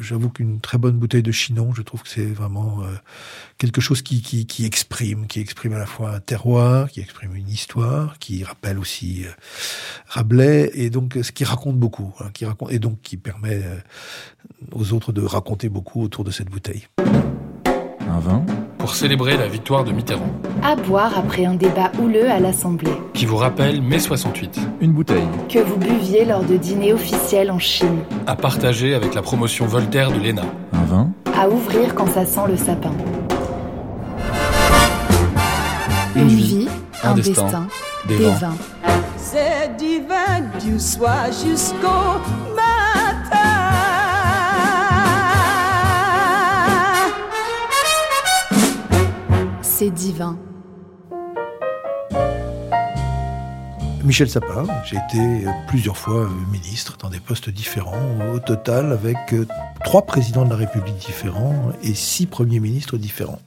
J'avoue qu'une très bonne bouteille de Chinon, je trouve que c'est vraiment euh, quelque chose qui, qui, qui, exprime, qui exprime à la fois un terroir, qui exprime une histoire, qui rappelle aussi euh, Rabelais, et donc ce qui raconte beaucoup, hein, qui raconte, et donc qui permet euh, aux autres de raconter beaucoup autour de cette bouteille. Pour célébrer la victoire de Mitterrand. À boire après un débat houleux à l'Assemblée. Qui vous rappelle mai 68. Une bouteille. Que vous buviez lors de dîners officiels en Chine. À partager avec la promotion Voltaire de l'ENA. Un vin. À ouvrir quand ça sent le sapin. Une, vie, un, destin, des, vins. C'est divin du soir jusqu'au c'est divin. Michel Sapin, j'ai été plusieurs fois ministre dans des postes différents, au total avec euh, trois présidents de la République différents et six premiers ministres différents.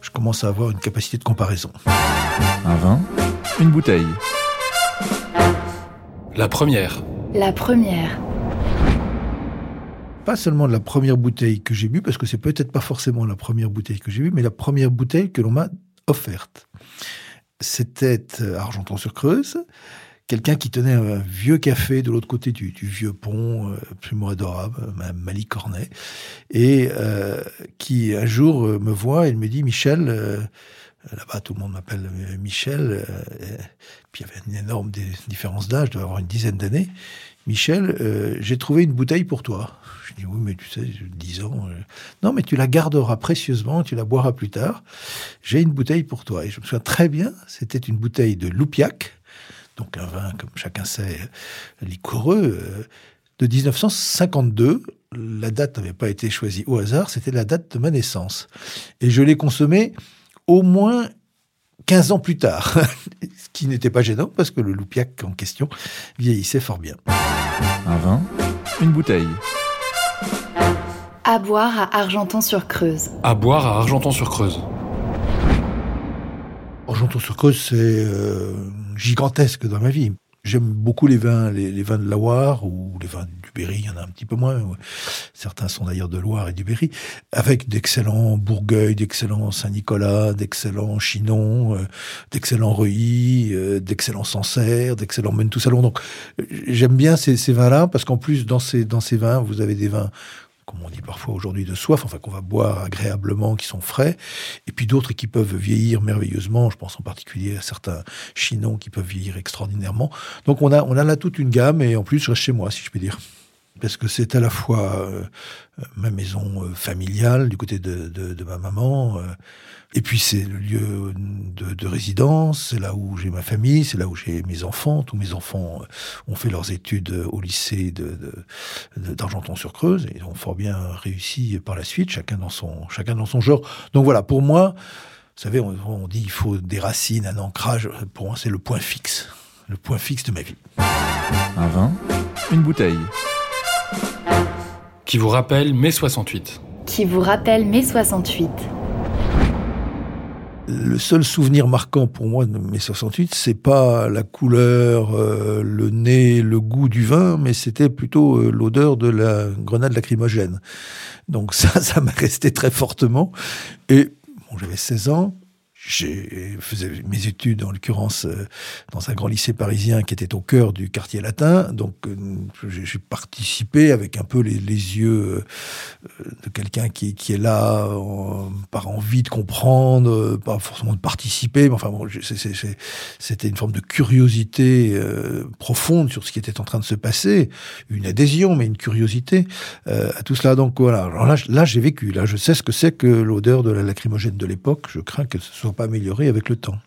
Je commence à avoir une capacité de comparaison. Un vin, une bouteille. La première. La première pas seulement la première bouteille que j'ai bu, parce que c'est peut-être pas forcément la première bouteille que j'ai bu, mais la première bouteille que l'on m'a offerte. C'était euh, Argenton-sur-Creuse, quelqu'un qui tenait un vieux café de l'autre côté du, vieux pont, euh, absolument adorable, Mali Cornet, et euh, qui un jour me voit et me dit Michel, là-bas tout le monde m'appelle Michel, puis il y avait une énorme différence d'âge, je devais avoir une dizaine d'années. Michel, j'ai trouvé une bouteille pour toi. Je dis, oui, mais tu sais, 10 ans. Euh, non, mais tu la garderas précieusement, tu la boiras plus tard. J'ai une bouteille pour toi. Et je me souviens très bien, c'était une bouteille de Loupiac, donc un vin, comme chacun sait, liquoreux, euh, de 1952. La date n'avait pas été choisie au hasard, c'était la date de ma naissance. Et je l'ai consommée au moins 15 ans plus tard, ce qui n'était pas gênant parce que le Loupiac en question vieillissait fort bien. Un vin, une bouteille. À boire à Argenton-sur-Creuse. À boire à Argenton-sur-Creuse. Argenton-sur-Creuse, c'est euh, gigantesque dans ma vie. J'aime beaucoup les vins, les, vins de la Loire ou les vins du Berry, il y en a un petit peu moins. Certains sont d'ailleurs de Loire et du Berry, avec d'excellents Bourgueil, d'excellents Saint-Nicolas, d'excellents Chinon, euh, d'excellents Reuilly, euh, d'excellents Sancerre, d'excellents Salon. Donc j'aime bien ces, ces vins-là parce qu'en plus dans ces dans ces vins, vous avez des vins comme on dit parfois aujourd'hui, de soif, enfin qu'on va boire agréablement, qui sont frais, et puis d'autres qui peuvent vieillir merveilleusement. Je pense en particulier à certains chinons qui peuvent vieillir extraordinairement. Donc on a, on a là toute une gamme, et en plus je reste chez moi, si je peux dire parce que c'est à la fois euh, ma maison euh, familiale du côté de ma maman, euh, et puis c'est le lieu de, de résidence, c'est là où j'ai ma famille, c'est là où j'ai mes enfants. Tous mes enfants ont fait leurs études au lycée d'Argenton-sur-Creuse et ont fort bien réussi par la suite, chacun dans son, chacun dans son genre. Donc voilà, pour moi, vous savez, on, on dit il faut des racines, un ancrage. Pour moi, c'est le point fixe, le point fixe de ma vie. Un vin, une bouteille. Qui vous rappelle mai 68. Qui vous rappelle mai 68. Le seul souvenir marquant pour moi de mai 68, c'est pas la couleur, euh, le nez, le goût du vin, mais c'était plutôt euh, l'odeur de la grenade lacrymogène. Donc ça, ça m'a resté très fortement. Et bon, j'avais 16 ans, j'ai faisais mes études en l'occurrence euh, dans un grand lycée parisien qui était au cœur du quartier latin. Donc euh, j'ai participé avec un peu les, les yeux euh, de quelqu'un qui, qui est là par envie de comprendre pas forcément de participer mais enfin bon, c'était une forme de curiosité profonde sur ce qui était en train de se passer. Une adhésion mais une curiosité à tout cela. Donc voilà. Alors là, là j'ai vécu. Là je sais ce que c'est que l'odeur de la lacrymogène de l'époque. Je crains que ce soit pas avec le temps.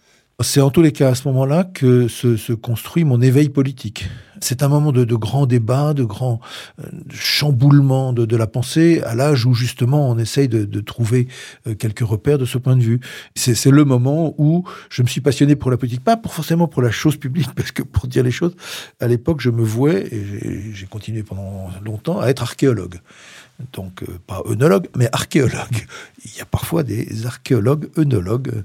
C'est en tous les cas à ce moment-là que se, construit mon éveil politique. C'est un moment de, de grand débat, de grand euh, chamboulement de, la pensée, à l'âge où justement on essaye de, de trouver euh, quelques repères de ce point de vue. C'est le moment où je me suis passionné pour la politique, pas pour, forcément pour la chose publique, parce que pour dire les choses, à l'époque je me vouais, et j'ai continué pendant longtemps, à être archéologue donc euh, pas œnologue, mais archéologue. Il y a parfois des archéologues œnologues,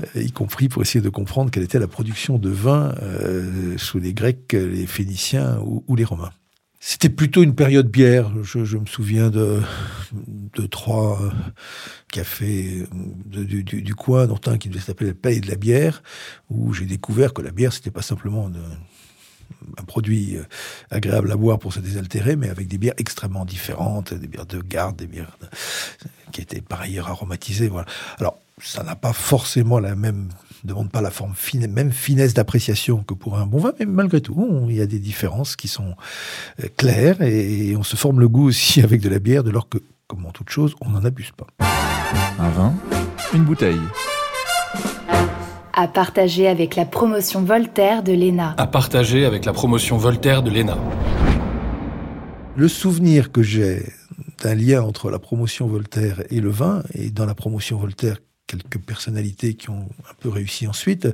euh, y compris pour essayer de comprendre quelle était la production de vin euh, sous les Grecs, les Phéniciens ou, les Romains. C'était plutôt une période bière. Je, me souviens de, trois cafés du, coin, dont un qui devait s'appeler le Pays de la bière, où j'ai découvert que la bière, c'était pas simplement un produit euh, agréable à boire pour se désaltérer, mais avec des bières extrêmement différentes, des bières de garde, des bières qui étaient par ailleurs aromatisées. Voilà. Alors, ça n'a pas forcément la même demande pas la forme fine, même finesse d'appréciation que pour un bon vin, mais malgré tout, il y a des différences qui sont euh, claires et on se forme le goût aussi avec de la bière, de lors que, comme en toute chose, on n'en abuse pas. Un vin, une bouteille à partager avec la promotion Voltaire de l'ENA. À partager avec la promotion Voltaire de l'ENA. Le souvenir que j'ai d'un lien entre la promotion Voltaire et le vin, et dans la promotion Voltaire, quelques personnalités qui ont un peu réussi ensuite,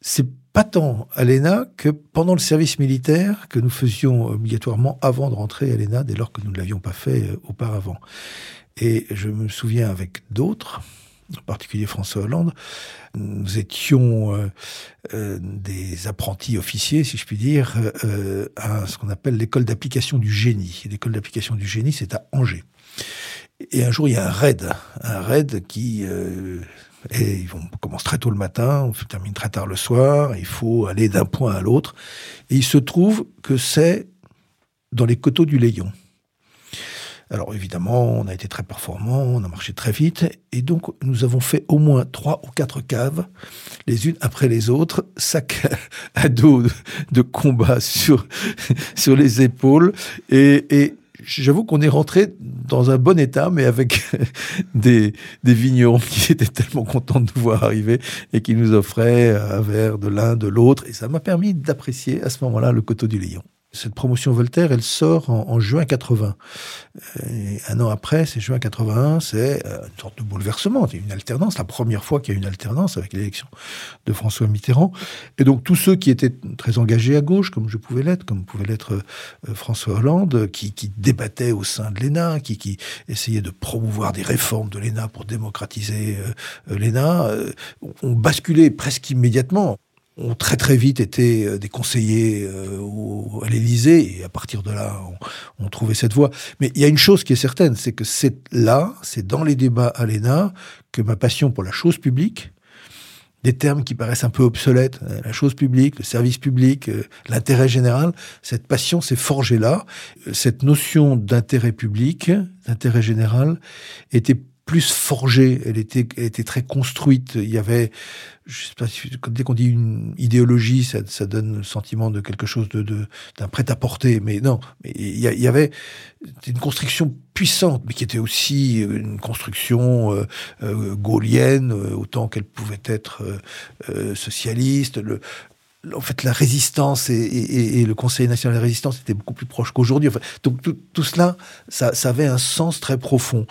c'est pas tant à l'ENA que pendant le service militaire que nous faisions obligatoirement avant de rentrer à l'ENA, dès lors que nous ne l'avions pas fait euh, auparavant. Et je me souviens avec d'autres, en particulier François Hollande, nous étions euh, euh, des apprentis officiers, si je puis dire, euh, à ce qu'on appelle l'école d'application du génie. L'école d'application du génie, c'est à Angers. Et un jour, il y a un raid, un raid qui commence très tôt le matin, on termine très tard le soir, il faut aller d'un point à l'autre. Et il se trouve que c'est dans les coteaux du Léon. Alors évidemment, on a été très performant, on a marché très vite, et donc nous avons fait au moins trois ou quatre caves, les unes après les autres, sac à dos de, combat sur, sur les épaules, et, et j'avoue qu'on est rentré dans un bon état, mais avec des, des vignerons qui étaient tellement contents de nous voir arriver et qui nous offraient un verre de l'un, de l'autre. Et ça m'a permis d'apprécier à ce moment-là le coteau du Lion. Cette promotion Voltaire, elle sort en, juin 80. Et un an après, c'est juin 81, c'est euh, une sorte de bouleversement, c'est une alternance, la première fois qu'il y a une alternance avec l'élection de François Mitterrand. Et donc tous ceux qui étaient très engagés à gauche, comme je pouvais l'être, comme pouvait l'être euh, François Hollande, qui, qui débattaient au sein de l'ENA, qui, qui essayaient de promouvoir des réformes de l'ENA pour démocratiser euh, l'ENA, ont basculé presque immédiatement ont très très vite été euh, des conseillers euh, à l'Élysée et à partir de là, on, on, trouvait cette voie. Mais il y a une chose qui est certaine, c'est que c'est là, c'est dans les débats à l'ENA que ma passion pour la chose publique, des termes qui paraissent un peu obsolètes, euh, la chose publique, le service public, l'intérêt général, cette passion s'est forgée là. Cette notion d'intérêt public, d'intérêt général, était plus forgée, elle était, elle était très construite. Il y avait, je sais pas si, dès qu'on dit une idéologie, ça, ça, donne le sentiment de quelque chose de, d'un prêt-à-porter. Mais non, mais il y, avait une construction puissante, mais qui était aussi une construction euh, euh gaulienne, euh, autant qu'elle pouvait être euh, socialiste. En fait, la résistance et, le Conseil national de la résistance étaient beaucoup plus proches qu'aujourd'hui. donc tout, cela, ça, avait un sens très profond.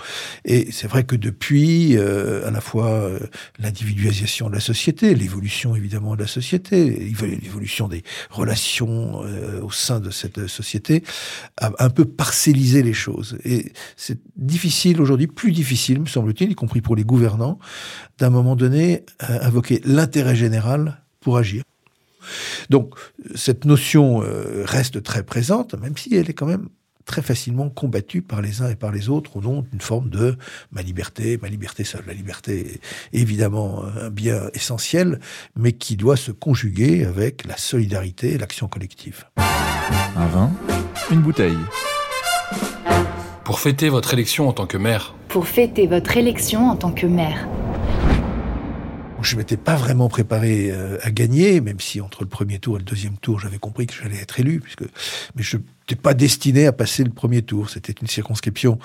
Et c'est vrai que depuis, euh, à la fois euh, l'individualisation de la société, l'évolution évidemment de la société, l'évolution des relations euh, au sein de cette société, a un peu parcellisé les choses. Et c'est difficile aujourd'hui, plus difficile, me semble-t-il, y compris pour les gouvernants, d'un moment donné, invoquer l'intérêt général pour agir. Donc cette notion euh, reste très présente, même si elle est quand même très facilement combattue par les uns et par les autres au nom d'une forme de ma liberté, ma liberté seule. La liberté est évidemment un bien essentiel, mais qui doit se conjuguer avec la solidarité et l'action collective. Un vin, une bouteille. Pour fêter votre élection en tant que maire. Pour fêter votre élection en tant que maire. Je m'étais pas vraiment préparé euh, à gagner, même si entre le premier tour et le deuxième tour, j'avais compris que j'allais être élu, puisque mais je n'étais pas destiné à passer le premier tour. C'était une circonscription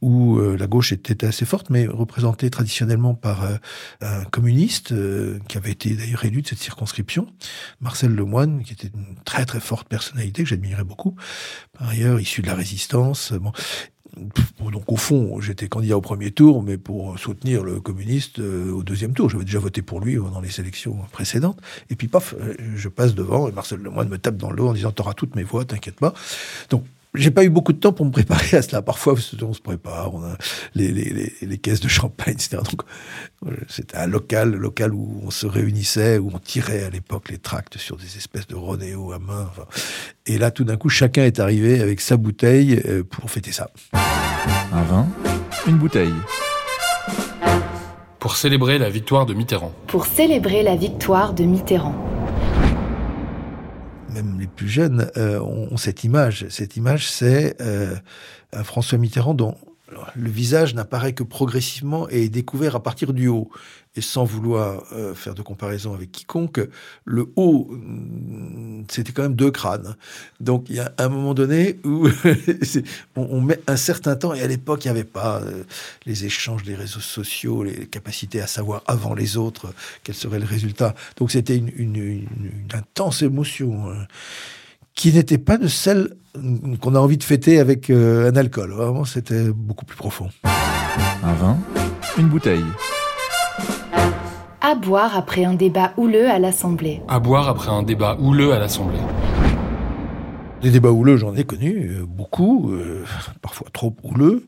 où euh, la gauche était assez forte, mais représentée traditionnellement par euh, un communiste qui avait été d'ailleurs élu de cette circonscription, Marcel Lemoine, qui était une très très forte personnalité que j'admirais beaucoup. Par ailleurs, issu de la résistance. Bon, donc au fond, j'étais candidat au premier tour, mais pour soutenir le communiste euh, au deuxième tour. J'avais déjà voté pour lui dans les élections précédentes. Et puis paf, euh, je passe devant et Marcel Lemoyne me tape dans le dos en disant T'auras toutes mes voix, t'inquiète pas. Donc j'ai pas eu beaucoup de temps pour me préparer à cela. Parfois, on se prépare, on a les, les, les, caisses de champagne, etc. Donc, c'était un local, local où on se réunissait, où on tirait à l'époque les tracts sur des espèces de rodéo à main. Et là, tout d'un coup, chacun est arrivé avec sa bouteille euh, pour fêter ça. Un vin, une bouteille. Pour célébrer la victoire de Mitterrand. Pour célébrer la victoire de Mitterrand même les plus jeunes, euh, ont, cette image. Cette image, c'est euh, un François Mitterrand dont le visage n'apparaît que progressivement et est découvert à partir du haut. Et sans vouloir euh, faire de comparaison avec quiconque, le haut, mm, c'était quand même deux crânes. Donc il y a un moment donné où on, met un certain temps, et à l'époque, il n'y avait pas euh, les échanges des réseaux sociaux, les capacités à savoir avant les autres quel serait le résultat. Donc c'était une, intense émotion. Hein, qui n'était pas de celle qu'on a envie de fêter avec euh, un alcool. Vraiment, c'était beaucoup plus profond. Un vin, une bouteille. À boire après un débat houleux à l'Assemblée. À boire après un débat houleux à l'Assemblée. Des débats houleux, j'en ai connu euh, beaucoup, euh, parfois trop houleux.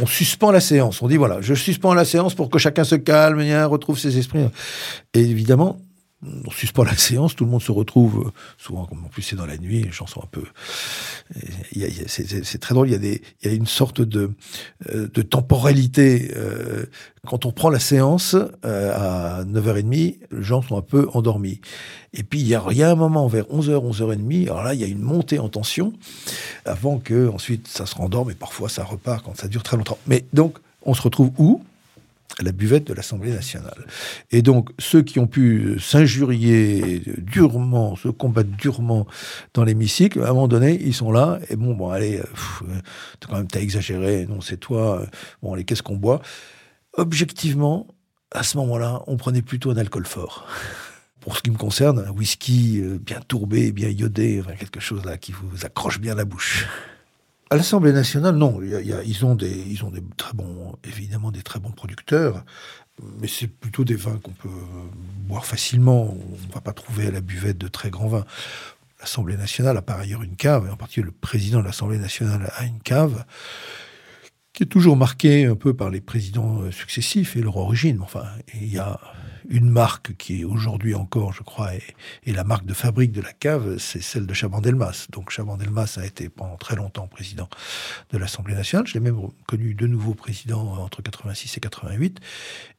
On suspend la séance. On dit voilà, je suspends la séance pour que chacun se calme, retrouve ses esprits. Et évidemment, on suspend la séance, tout le monde se retrouve, euh, souvent, en plus c'est dans la nuit, les gens sont un peu... C'est très drôle, il y, a des, il y a une sorte de, euh, de temporalité. Euh, quand on prend la séance à 9h30, les gens sont un peu endormis. Et puis il y a, il y a un moment vers 11h, 11h30, alors là il y a une montée en tension, avant que ensuite ça se rendorme, et parfois ça repart quand ça dure très longtemps. Mais donc, on se retrouve où? La buvette de l'Assemblée nationale. Et donc, ceux qui ont pu s'injurier durement, se combattre durement dans l'hémicycle, à un moment donné, ils sont là, et bon, bon, allez, euh, euh, quand même, t'as exagéré, non, c'est toi, euh, bon, allez, qu'est-ce qu'on boit? Objectivement, à ce moment-là, on prenait plutôt un alcool fort. Pour ce qui me concerne, un whisky bien tourbé, bien iodé, enfin, quelque chose là qui vous accroche bien la bouche. À l'Assemblée nationale, non. ils, ont des, très bons, évidemment, des très bons producteurs, mais c'est plutôt des vins qu'on peut boire facilement. On ne va pas trouver à la buvette de très grands vins. L'Assemblée nationale a par ailleurs une cave, et en particulier le président de l'Assemblée nationale a une cave qui est toujours marquée un peu par les présidents successifs et leur origine. Enfin, il y a une marque qui est aujourd'hui encore, je crois, est, la marque de fabrique de la cave, c'est celle de Chabandelmas. Donc Chabandelmas a été pendant très longtemps président de l'Assemblée nationale. J'ai même connu de nouveaux présidents entre 86 et 88.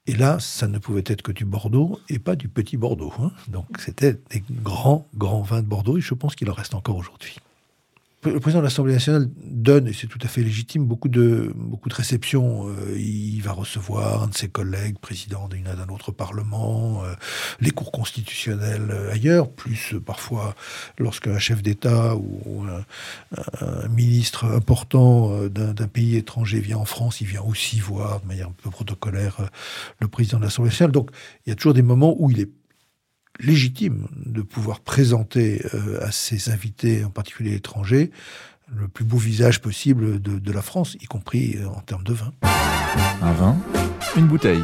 Et là, ça ne pouvait être que du Bordeaux et pas du petit Bordeaux. Hein. Donc c'était des grands, grands vins de Bordeaux et je pense qu'il en reste encore aujourd'hui le président de l'Assemblée nationale donne, et c'est tout à fait légitime, beaucoup de, beaucoup de réceptions. Euh, il va recevoir un de ses collègues, président d'un autre parlement, euh, les cours constitutionnels euh, ailleurs, plus parfois lorsqu'un chef d'État ou un, ministre important d'un pays étranger vient en France, il vient aussi voir de manière un peu protocolaire le président de l'Assemblée nationale. Donc il y a toujours des moments où il est légitime de pouvoir présenter euh, à ses invités, en particulier étrangers, le plus beau visage possible de, la France, y compris euh, en termes de vin. Un vin, une bouteille.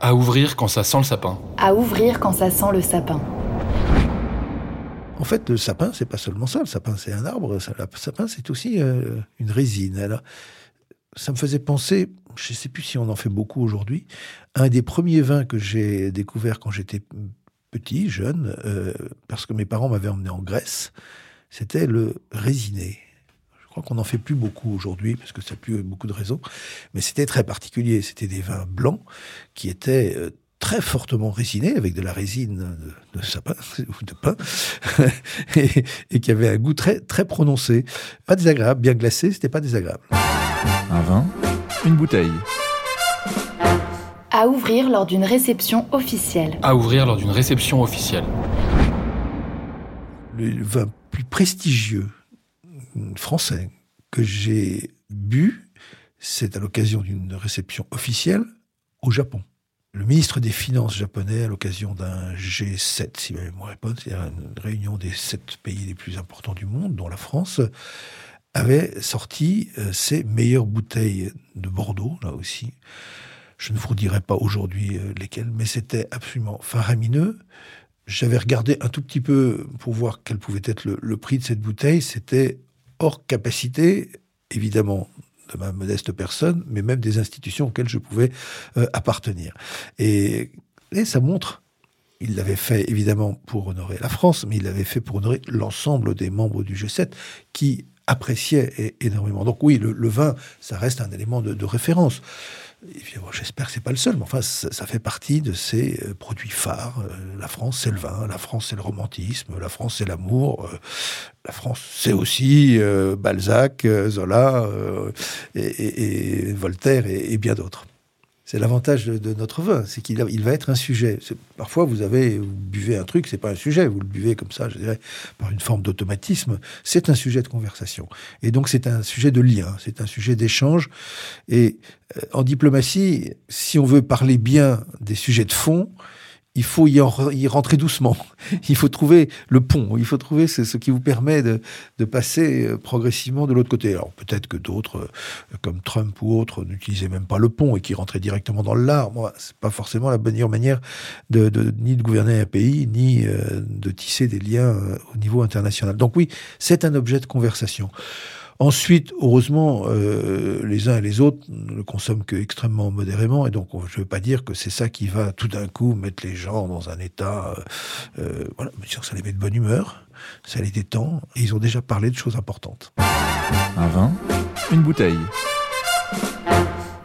À ouvrir quand ça sent le sapin. À ouvrir quand ça sent le sapin. En fait, le sapin, c'est pas seulement ça. Le sapin, c'est un arbre. Le sapin, c'est aussi euh, une résine. Alors, ça me faisait penser, je ne sais plus si on en fait beaucoup aujourd'hui, un des premiers vins que j'ai découvert quand j'étais petit, jeune, euh, parce que mes parents m'avaient emmené en Grèce, c'était le résiné. Je crois qu'on n'en fait plus beaucoup aujourd'hui, parce que ça n'a plus beaucoup de raisons, mais c'était très particulier. C'était des vins blancs qui étaient euh, très fortement résinés, avec de la résine de, sapin ou de pain, et, qui avait un goût très, très prononcé. Pas désagréable, bien glacé, c'était pas désagréable. Un vin, une bouteille. À ouvrir lors d'une réception officielle. À ouvrir lors d'une réception officielle. Le vin plus prestigieux français que j'ai bu, c'est à l'occasion d'une réception officielle au Japon. Le ministre des Finances japonais, à l'occasion d'un G7, si ma mémoire est bonne, c'est-à-dire une réunion des sept pays les plus importants du monde, dont la France, avait sorti euh, ses meilleures bouteilles de Bordeaux, là aussi. Je ne vous dirai pas aujourd'hui euh, lesquelles, mais c'était absolument faramineux. J'avais regardé un tout petit peu pour voir quel pouvait être le, prix de cette bouteille. C'était hors capacité, évidemment, de ma modeste personne, mais même des institutions auxquelles je pouvais euh, appartenir. Et, et ça montre il l'avait fait évidemment pour honorer la France, mais il l'avait fait pour honorer l'ensemble des membres du G7 qui appréciaient énormément. Donc oui, le, vin, ça reste un élément de, de référence. J'espère que c'est pas le seul, mais enfin, ça, fait partie de ces euh, produits phares. Euh, La France, c'est le vin. La France, c'est le romantisme. La France, c'est l'amour. Euh, La France, c'est aussi Balzac, Zola, et, Voltaire, et bien d'autres. C'est l'avantage de, notre vin, c'est qu'il va être un sujet. Parfois, vous avez, vous buvez un truc, c'est pas un sujet, vous le buvez comme ça, je dirais, par une forme d'automatisme. C'est un sujet de conversation. Et donc, c'est un sujet de lien, c'est un sujet d'échange. Et euh, en diplomatie, si on veut parler bien des sujets de fond, il faut y, en- y rentrer doucement. Il faut trouver le pont. Il faut trouver ce, ce qui vous permet de, de passer euh, progressivement de l'autre côté. Alors peut-être que d'autres, euh, comme Trump ou autres, n'utilisaient même pas le pont et qui rentraient directement dans le lard. Moi, c'est pas forcément la meilleure manière de, de- ni de gouverner un pays, ni euh, de tisser des liens au niveau international. Donc oui, c'est un objet de conversation. Ensuite, heureusement, euh, les uns et les autres ne le consomment que extrêmement modérément, et donc on- je ne veux pas dire que c'est ça qui va tout d'un coup mettre les gens dans un état. euh, euh, voilà, bien sûr, ça les met de bonne humeur, ça les détend, et ils ont déjà parlé de choses importantes. Un vin, une bouteille.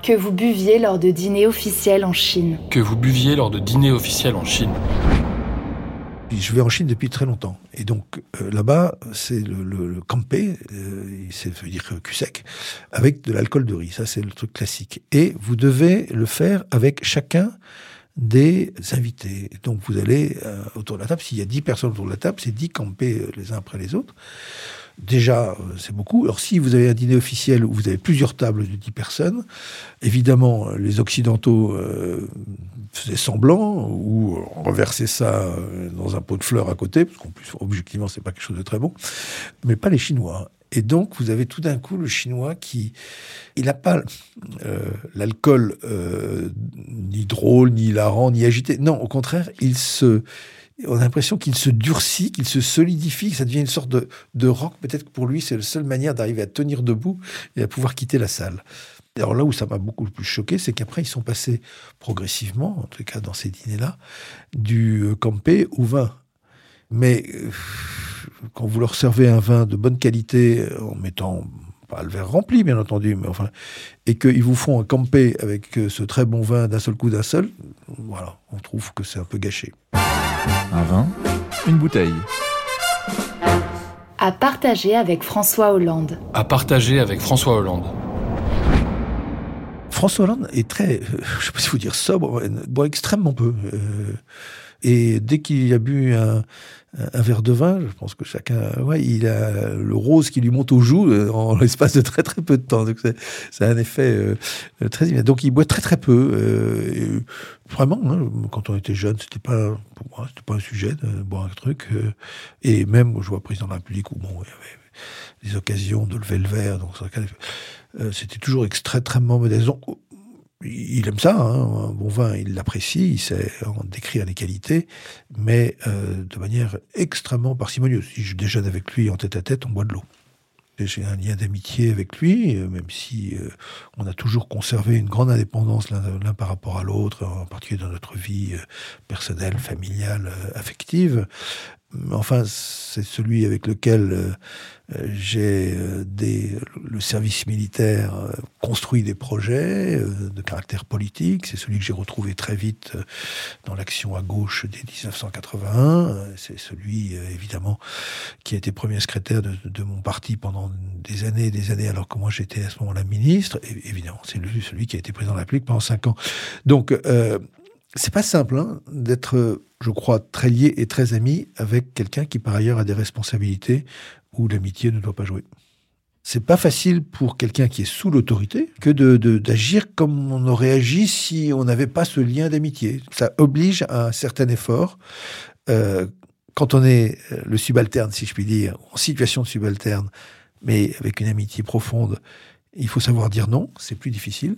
Que vous buviez lors de dîners officiels en Chine. Que vous buviez lors de dîners officiels en Chine. Je vais en Chine depuis très longtemps. Et donc euh, là-bas, c'est le, le, campé, euh, ça veut dire cul sec, avec de l'alcool de riz. Ça, c'est le truc classique. Et vous devez le faire avec chacun des invités. Donc vous allez euh, autour de la table. S'il y a 10 personnes autour de la table, c'est 10 campés euh, les uns après les autres. Déjà, euh, c'est beaucoup. Alors, si vous avez un dîner officiel où vous avez plusieurs tables de 10 personnes, évidemment, les Occidentaux faisaient semblant ou renversaient ça dans un pot de fleurs à côté, parce qu'en plus, objectivement, c'est pas quelque chose de très bon, mais pas les Chinois. Et donc, vous avez tout d'un coup le Chinois qui, il n'a pas euh, l'alcool euh, ni drôle, ni hilarant, ni agité. Non, au contraire, il se, on a l'impression qu'il se durcit, qu'il se solidifie, que ça devient une sorte de, de rock. Peut-être que pour lui, c'est la seule manière d'arriver à tenir debout et à pouvoir quitter la salle. Alors là où ça m'a beaucoup plus choqué, c'est qu'après, ils sont passés progressivement, en tout cas dans ces dîners-là, du campé au vin. Mais euh, quand vous leur servez un vin de bonne qualité, euh, en mettant pas le verre rempli, bien entendu, mais enfin, et qu'ils vous font un campé avec euh, ce très bon vin d'un seul coup, d'un seul, voilà, on trouve que c'est un peu gâché. Un vin, une bouteille. À partager avec François Hollande. À partager avec François Hollande. François Hollande est très, euh, je sais pas si vous dire sobre, boit extrêmement peu. euh, et dès qu'il a bu un, un verre de vin, je pense que chacun, ouais, il a le rose qui lui monte aux joues euh, en l'espace de très très peu de temps. Donc c'est, un effet euh, très immédiat. Donc il boit très très peu. euh, vraiment, hein, quand on était jeune, c'était pas pour moi, c'était pas un sujet de boire un truc. euh, et même, je vois président de la République où bon, il y avait des occasions de lever le verre. Donc euh, c'était toujours extrêmement modeste. Il aime ça, hein, un bon vin, il l'apprécie, il sait en décrire les qualités, mais euh, de manière extrêmement parcimonieuse. Si je déjeune avec lui en tête à tête, on boit de l'eau. J'ai un lien d'amitié avec lui, euh, même si euh, on a toujours conservé une grande indépendance l'un par rapport à l'autre, en particulier dans notre vie personnelle, familiale, affective. Enfin, c'est celui avec lequel euh, euh, j'ai des le service militaire construit des projets de caractère politique. C'est celui que j'ai retrouvé très vite dans l'action à gauche dès 1981. C'est celui, évidemment, qui a été premier secrétaire de, de, mon parti pendant des années et des années, alors que moi j'étais à ce moment-là ministre. Et, évidemment, c'est celui qui a été président de la République pendant cinq ans. Donc, euh, c'est pas simple hein, d'être, je crois, très lié et très ami avec quelqu'un qui par ailleurs a des responsabilités où l'amitié ne doit pas jouer. C'est pas facile pour quelqu'un qui est sous l'autorité que de, d'agir comme on aurait agi si on n'avait pas ce lien d'amitié. Ça oblige à un certain effort. Euh, quand on est euh, le subalterne, si je puis dire, en situation de subalterne, mais avec une amitié profonde, il faut savoir dire non, c'est plus difficile.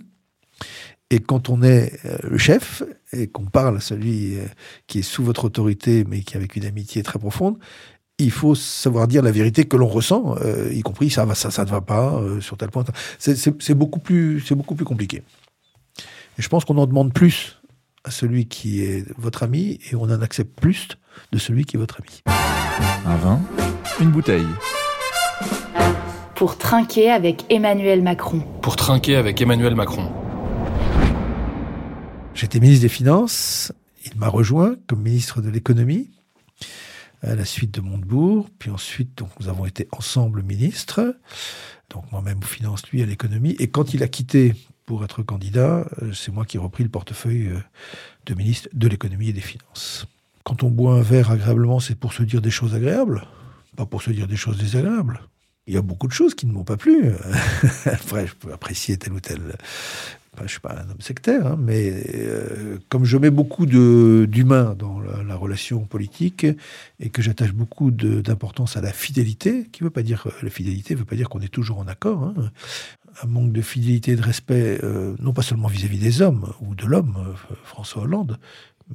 Et quand on est euh, le chef et qu'on parle à celui euh, qui est sous votre autorité, mais qui avec une amitié très profonde, il faut savoir dire la vérité que l'on ressent, euh, y compris ça va, ça, ça ne va pas sur tel point. C'est beaucoup plus, c'est beaucoup plus compliqué. Et je pense qu'on en demande plus à celui qui est votre ami et on en accepte plus de celui qui est votre ami. Un vin, une bouteille. Pour trinquer avec Emmanuel Macron. Pour trinquer avec Emmanuel Macron. J'étais ministre des Finances. Il m'a rejoint comme ministre de l'économie à la suite de Montebourg. Puis ensuite, donc, nous avons été ensemble ministres. Donc moi-même aux finances, lui à l'économie. Et quand il a quitté pour être candidat, euh, c'est moi qui ai repris le portefeuille euh, de ministre de l'économie et des finances. Quand on boit un verre agréablement, c'est pour se dire des choses agréables, pas pour se dire des choses désagréables. Il y a beaucoup de choses qui ne m'ont pas plu. Après, je peux apprécier tel ou je ne suis pas un homme sectaire, hein, mais euh, comme je mets beaucoup d'humain dans la, relation politique et que j'attache beaucoup d'importance à la fidélité, qui veut pas dire la fidélité, veut pas dire qu'on est toujours en accord. Hein, un manque de fidélité et de respect, euh, non pas seulement vis-à-vis des hommes ou de l'homme, euh, François Hollande,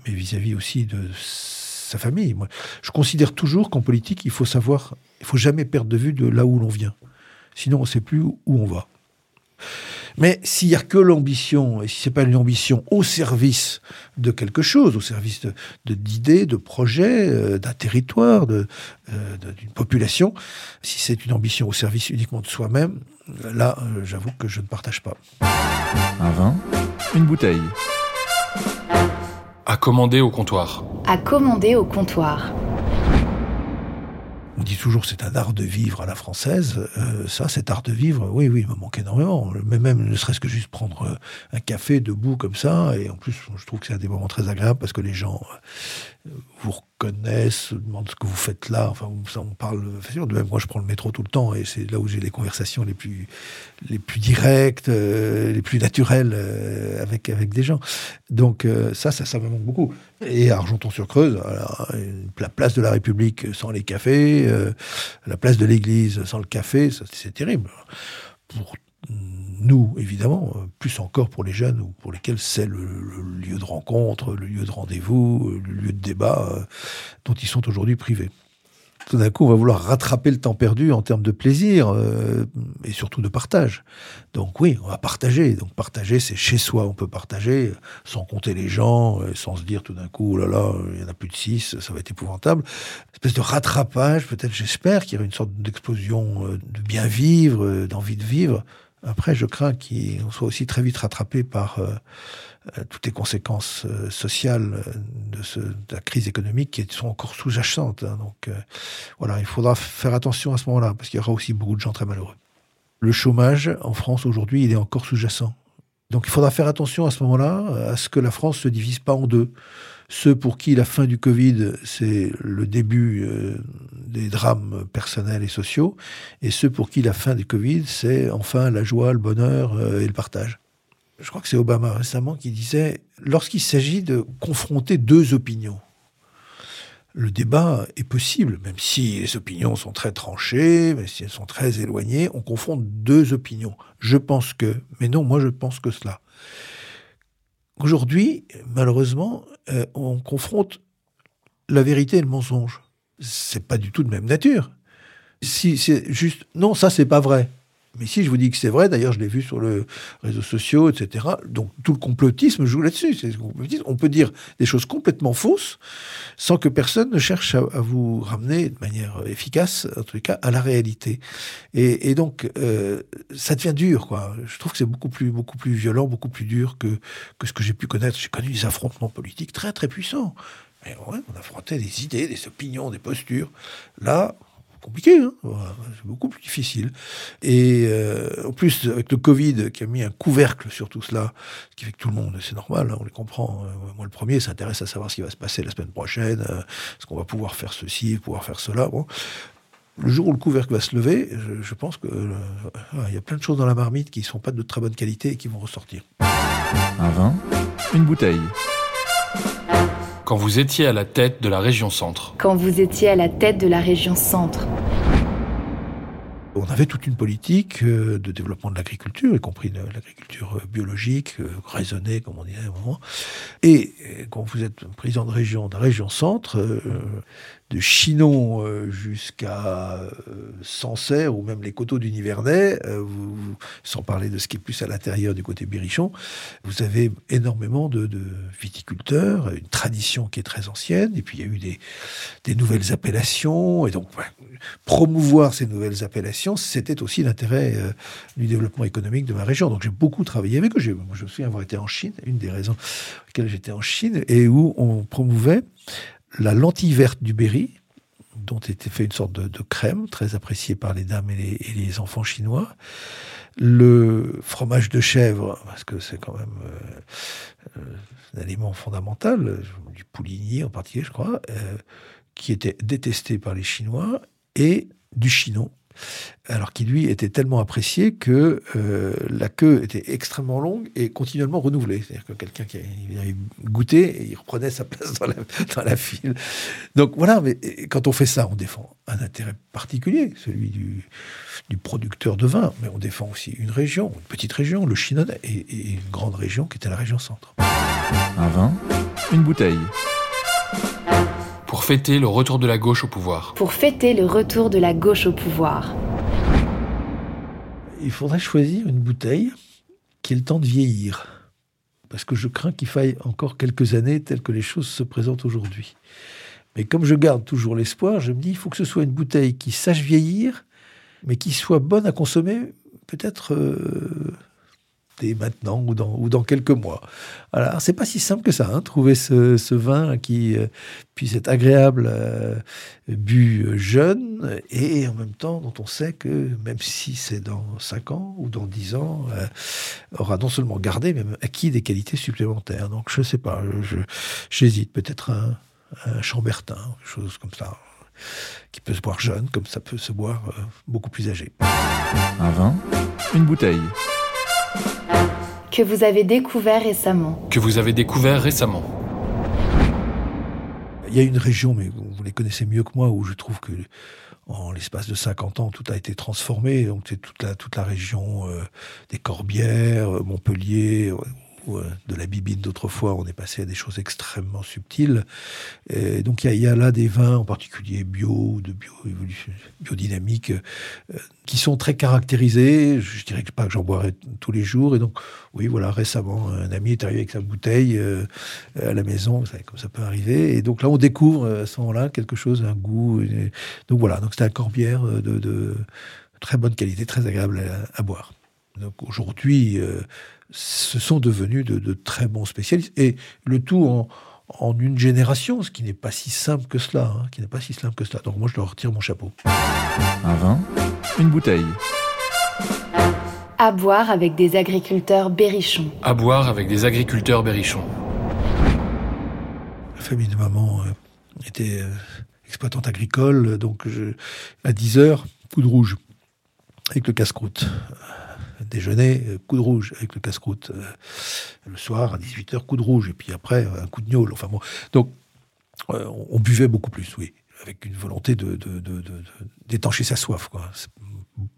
mais vis-à-vis aussi de sa famille. Je considère toujours qu'en politique, il faut savoir, il faut jamais perdre de vue de là où l'on vient. Sinon, on ne sait plus où on va. Mais s'il n'y a que l'ambition, et si c'est pas une ambition au service de quelque chose, au service d'idées, de, de, projets, euh, d'un territoire, euh, d'une population, si c'est une ambition au service uniquement de soi-même, là, euh, j'avoue que je ne partage pas. Un vin, une bouteille. À commander au comptoir. À commander au comptoir. On dit toujours c'est un art de vivre à la française. Euh, ça, cet art de vivre, oui, oui, il me manque énormément. Mais même ne serait-ce que juste prendre euh, un café debout comme ça. Et en plus, je trouve que c'est un des moments très agréables parce que les gens euh, vous connaissent, demandent ce que vous faites là. Enfin, on parle. De même, moi, je prends le métro tout le temps et c'est là où j'ai les conversations les plus, les plus directes, euh, les plus naturelles euh, avec, avec des gens. Donc, euh, ça, ça, ça me manque beaucoup. Et Argenton-sur-Creuse, la place de la République sans les cafés, la place de l'église sans le café, c'est terrible. Pour nous, évidemment, plus encore pour les jeunes ou pour lesquels c'est le, lieu de rencontre, le lieu de rendez-vous, le lieu de débat euh, dont ils sont aujourd'hui privés. Tout d'un coup, on va vouloir rattraper le temps perdu en termes de plaisir euh, et surtout de partage. Donc oui, on va partager. Donc partager, c'est chez soi. On peut partager sans compter les gens, euh, sans se dire tout d'un coup, oh là là, il y en a plus de six, ça va être épouvantable. Une espèce de rattrapage, peut-être, j'espère, qu'il y aura une sorte d'explosion de bien vivre, d'envie de vivre après, je crains qu'on soit aussi très vite rattrapé par euh, euh, toutes les conséquences euh, sociales de, la crise économique qui sont encore sous-jacentes. Hein. Donc voilà, il faudra faire attention à ce moment-là, parce qu'il y aura aussi beaucoup de gens très malheureux. Le chômage en France aujourd'hui, il est encore sous-jacent. Donc il faudra faire attention à ce moment-là à ce que la France se divise pas en deux. Ceux pour qui la fin du Covid, c'est le début euh, des drames personnels et sociaux, et ceux pour qui la fin du Covid, c'est enfin la joie, le bonheur euh, et le partage. Je crois que c'est Obama récemment qui disait, lorsqu'il s'agit de confronter deux opinions, le débat est possible, même si les opinions sont très tranchées, même si elles sont très éloignées, on confronte deux opinions. Je pense que, mais non, moi je pense que cela. Aujourd'hui, malheureusement, euh, on confronte la vérité et le mensonge. C'est pas du tout de même nature. Si c'est juste, non, ça c'est pas vrai. Mais si je vous dis que c'est vrai, d'ailleurs je l'ai vu sur les réseaux sociaux, etc. Donc tout le complotisme joue là-dessus. On peut dire des choses complètement fausses sans que personne ne cherche à, vous ramener de manière efficace, en tout cas, à la réalité. Et, donc euh, ça devient dur, quoi. Je trouve que c'est beaucoup plus, beaucoup plus violent, beaucoup plus dur que, ce que j'ai pu connaître. J'ai connu des affrontements politiques très très puissants. Mais ouais, on affrontait des idées, des opinions, des postures. Là, compliqué, hein c'est beaucoup plus difficile. Et euh, en plus, avec le Covid qui a mis un couvercle sur tout cela, ce qui fait que tout le monde, c'est normal, hein, on les comprend. Euh, moi, le premier, s'intéresse à savoir ce qui va se passer la semaine prochaine, euh, est-ce qu'on va pouvoir faire ceci, pouvoir faire cela. Bon. Le jour où le couvercle va se lever, je, pense que il y a plein de choses dans la marmite qui ne sont pas de très bonne qualité et qui vont ressortir. Un vin, une bouteille. Quand vous étiez à la tête de la région centre. Quand vous étiez à la tête de la région centre. On avait toute une politique euh, de développement de l'agriculture, y compris l'agriculture euh, biologique, euh, raisonnée, comme on disait à un moment. Et quand vous êtes président de région, de la région centre, de Chinon euh, jusqu'à euh, Sancerre ou même les coteaux du Nivernais, euh, sans parler de ce qui est plus à l'intérieur du côté Bérichon, vous avez énormément de, viticulteurs, une tradition qui est très ancienne, et puis il y a eu des, nouvelles appellations, et donc promouvoir ces nouvelles appellations, c'était aussi l'intérêt du développement économique de ma région. Donc j'ai beaucoup travaillé avec eux. Je me souviens avoir été en Chine, une des raisons pour lesquelles j'étais en Chine, et où on promouvait la lentille verte du Berry, dont était fait une sorte de, crème très appréciée par les dames et les, enfants chinois. Le fromage de chèvre, parce que c'est quand même euh, euh, un élément fondamental, du pouligny en particulier, je crois, euh, qui était détesté par les Chinois, et du chinon, alors qui lui était tellement apprécié que euh, la queue était extrêmement longue et continuellement renouvelée. C'est-à-dire que quelqu'un qui avait goûté, il reprenait sa place dans la, file. Donc voilà, mais quand on fait ça, on défend un intérêt particulier, celui du, producteur de vin, mais on défend aussi une région, une petite région, le Chinonnais, et, et une grande région qui était la région centre. Un vin, une bouteille. Pour fêter le retour de la gauche au pouvoir. Pour fêter le retour de la gauche au pouvoir. Il faudrait choisir une bouteille qui ait le temps de vieillir. Parce que je crains qu'il faille encore quelques années telles que les choses se présentent aujourd'hui. Mais comme je garde toujours l'espoir, je me dis, il faut que ce soit une bouteille qui sache vieillir, mais qui soit bonne à consommer peut-être euh, maintenant ou dans, ou dans quelques mois. Alors, c'est pas si simple que ça, hein, trouver ce, vin qui euh, puisse être agréable, euh, bu jeune, et en même temps dont on sait que, même si c'est dans 5 ans ou dans 10 ans, euh, aura non seulement gardé, mais même acquis des qualités supplémentaires. Donc, je sais pas, j'hésite. Peut-être un, un chambertin, chose comme ça qui peut se boire jeune, comme ça peut se boire beaucoup plus âgé. Un vin, une bouteille. Que vous avez découvert récemment. Que vous avez découvert récemment. Il y a une région, mais vous les connaissez mieux que moi, où je trouve que en l'espace de 50 ans, tout a été transformé. Donc c'est toute la, toute la région euh, des Corbières, euh, Montpellier, euh, de la bibine d'autrefois, on est passé à des choses extrêmement subtiles. Et donc il y, a là des vins, en particulier bio, de bio, biodynamique, euh, qui sont très caractérisés. Je dirais pas que j'en boirais tous les jours. Et donc, oui, voilà, récemment, un ami est arrivé avec sa bouteille euh, à la maison, vous savez, comme ça peut arriver. Et donc là, on découvre à ce moment-là quelque chose, un goût. Donc voilà, donc c'était un corbière de, très bonne qualité, très agréable à, boire. Donc aujourd'hui, ce sont devenus de, très bons spécialistes. Et le tout en, une génération, ce qui n'est pas si simple que cela. Hein, qui n'est pas si simple que cela. Donc moi, je leur retire mon chapeau. Un vin, une bouteille. À boire avec des agriculteurs berrichons. À boire avec des agriculteurs berrichons. La famille de maman euh, était euh, exploitante agricole, donc je, à 10 heures, coup de rouge, avec le casse-croûte déjeuner, euh, coup de rouge avec le casse-croûte. Euh, le soir, à 18h, coup de rouge. Et puis après, un coup de gnôle. Enfin bon. Donc, euh, on buvait beaucoup plus, oui. Avec une volonté de, d'étancher sa soif, quoi.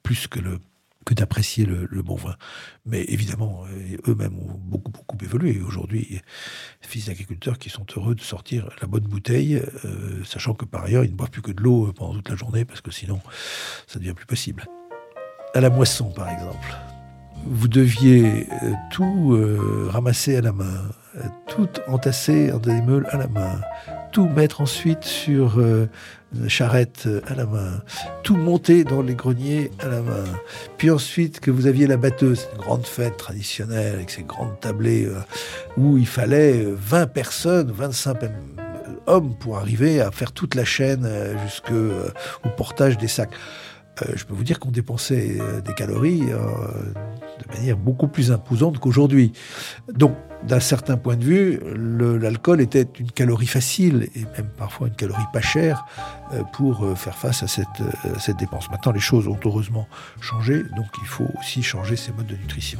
Plus que le que d'apprécier le, bon vin. Mais évidemment, eux-mêmes ont beaucoup, beaucoup évolué. Aujourd'hui, fils d'agriculteurs qui sont heureux de sortir la bonne bouteille, sachant que par ailleurs, ils ne boivent plus que de l'eau pendant toute la journée, parce que sinon, ça devient plus possible. À la moisson, par exemple. Vous deviez euh, tout euh, ramasser à la main, euh, tout entasser en des meules à la main, tout mettre ensuite sur une charrette à la main, tout monter dans les greniers à la main. Puis ensuite que vous aviez la batteuse, une grande fête traditionnelle avec ces grandes tablées où il fallait 20 personnes, 25 hommes pour arriver à faire toute la chaîne jusqu'au portage des sacs. Euh, je peux vous dire qu'on dépensait euh, des calories euh, de manière beaucoup plus imposante qu'aujourd'hui. Donc, d'un certain point de vue, l'alcool était une calorie facile et même parfois une calorie pas chère pour faire face à cette, cette dépense. Maintenant, les choses ont heureusement changé, donc il faut aussi changer ses modes de nutrition.